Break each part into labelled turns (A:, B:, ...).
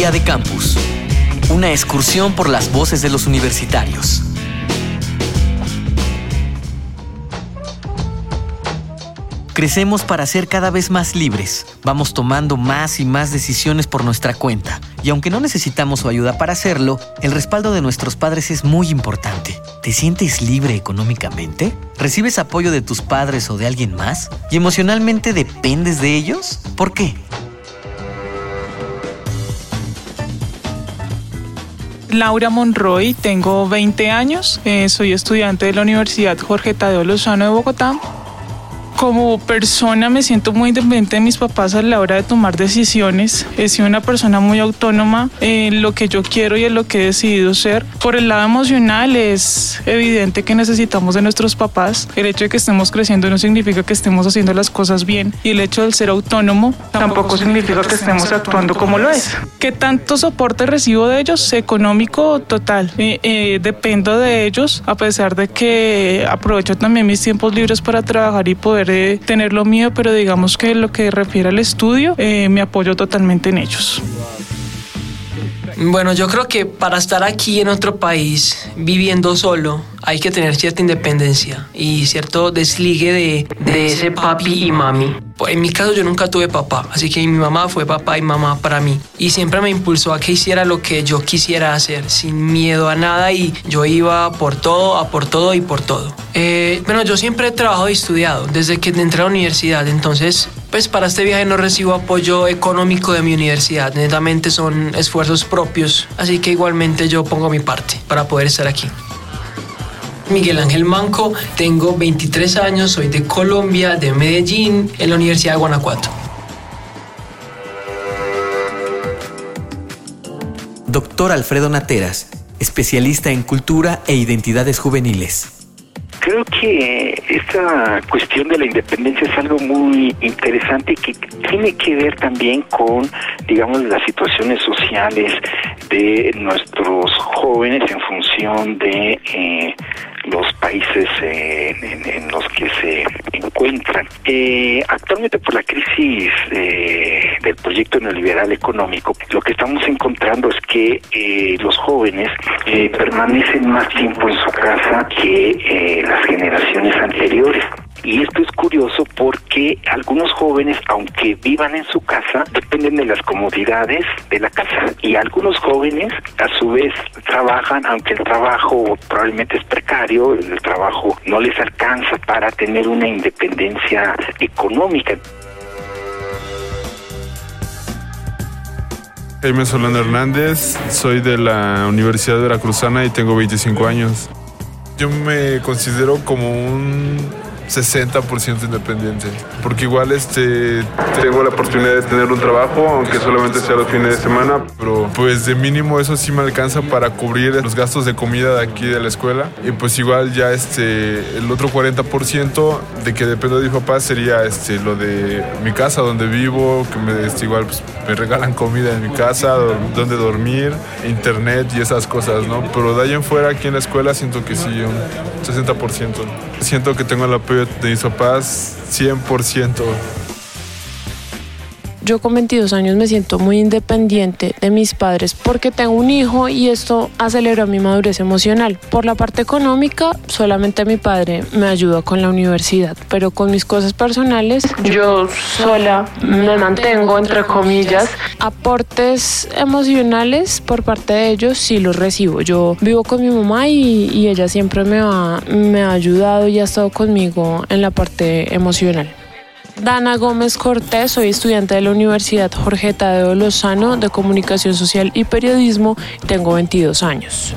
A: De Campus. Una excursión por las voces de los universitarios. Crecemos para ser cada vez más libres. Vamos tomando más y más decisiones por nuestra cuenta. Y aunque no necesitamos su ayuda para hacerlo, el respaldo de nuestros padres es muy importante. ¿Te sientes libre económicamente? ¿Recibes apoyo de tus padres o de alguien más? ¿Y emocionalmente dependes de ellos? ¿Por qué?
B: Laura Monroy, tengo 20 años, eh, soy estudiante de la Universidad Jorge Tadeo Lozano de Bogotá como persona me siento muy independiente de mis papás a la hora de tomar decisiones. He sido una persona muy autónoma en lo que yo quiero y en lo que he decidido ser. Por el lado emocional es evidente que necesitamos de nuestros papás. El hecho de que estemos creciendo no significa que estemos haciendo las cosas bien y el hecho de ser autónomo tampoco significa que estemos actuando como lo es. ¿Qué tanto soporte recibo de ellos? Económico total. Eh, eh, dependo de ellos a pesar de que aprovecho también mis tiempos libres para trabajar y poder tener lo mío, pero digamos que lo que refiere al estudio, eh, me apoyo totalmente en ellos.
C: Bueno, yo creo que para estar aquí en otro país, viviendo solo, hay que tener cierta independencia y cierto desligue de, de ese papi y mami. En mi caso yo nunca tuve papá, así que mi mamá fue papá y mamá para mí. Y siempre me impulsó a que hiciera lo que yo quisiera hacer, sin miedo a nada y yo iba por todo, a por todo y por todo. Eh, bueno, yo siempre he trabajado y estudiado desde que entré a la universidad, entonces pues para este viaje no recibo apoyo económico de mi universidad, netamente son esfuerzos propios, así que igualmente yo pongo mi parte para poder estar aquí. Miguel Ángel Manco, tengo 23 años, soy de Colombia, de Medellín, en la Universidad de Guanajuato.
A: Doctor Alfredo Nateras, especialista en cultura e identidades juveniles.
D: Creo que esta cuestión de la independencia es algo muy interesante y que tiene que ver también con, digamos, las situaciones sociales de nuestros jóvenes en función de eh, los países eh, en, los que se encuentran. Eh, actualmente por la crisis eh, del proyecto neoliberal económico, lo que estamos encontrando es que los jóvenes permanecen más tiempo en su casa que las generaciones anteriores. Y esto es curioso porque algunos jóvenes, aunque vivan en su casa, dependen de las comodidades de la casa. Y algunos jóvenes, a su vez, trabajan, aunque el trabajo probablemente es precario, el trabajo no les alcanza para tener una independencia económica.
E: Jaime Solano Hernández, soy de la Universidad Veracruzana y tengo 25 años. Yo me considero como un 60% independiente. Porque igual este, tengo la oportunidad de tener un trabajo, aunque solamente sea los fines de semana, pero pues de mínimo eso sí me alcanza para cubrir los gastos de comida de aquí de la escuela. Y pues igual ya este, el otro 40% de que dependo de mi papá sería este, lo de mi casa donde vivo, que me, este, igual pues, me regalan comida en mi casa, donde dormir, internet y esas cosas, ¿no? Pero de ahí en fuera aquí en la escuela siento que sí, un 60%. Siento que tengo el apoyo de mis papás 100%.
F: Yo con 22 años me siento muy independiente de mis padres porque tengo un hijo y esto aceleró mi madurez emocional. Por la parte económica, solamente mi padre me ayuda con la universidad, pero con mis cosas personales, yo sola me mantengo, entre comillas. Aportes emocionales por parte de ellos sí los recibo. Yo vivo con mi mamá y, y ella siempre me ha, me ha ayudado y ha estado conmigo en la parte emocional. Dana Gómez Cortés, soy estudiante de la Universidad Jorge Tadeo Lozano de Comunicación Social y Periodismo, tengo 22 años.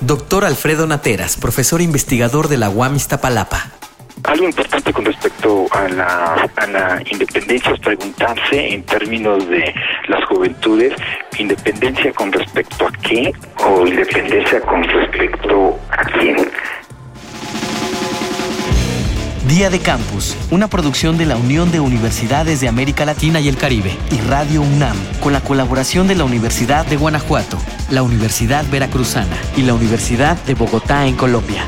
A: Doctor Alfredo Nateras, profesor investigador de la UAM Iztapalapa.
D: Algo importante con respecto a la, a la independencia es preguntarse en términos de las juventudes, independencia con respecto a qué o independencia con respecto a quién.
A: Día de Campus, una producción de la Unión de Universidades de América Latina y el Caribe y Radio UNAM, con la colaboración de la Universidad de Guanajuato, la Universidad Veracruzana y la Universidad de Bogotá en Colombia.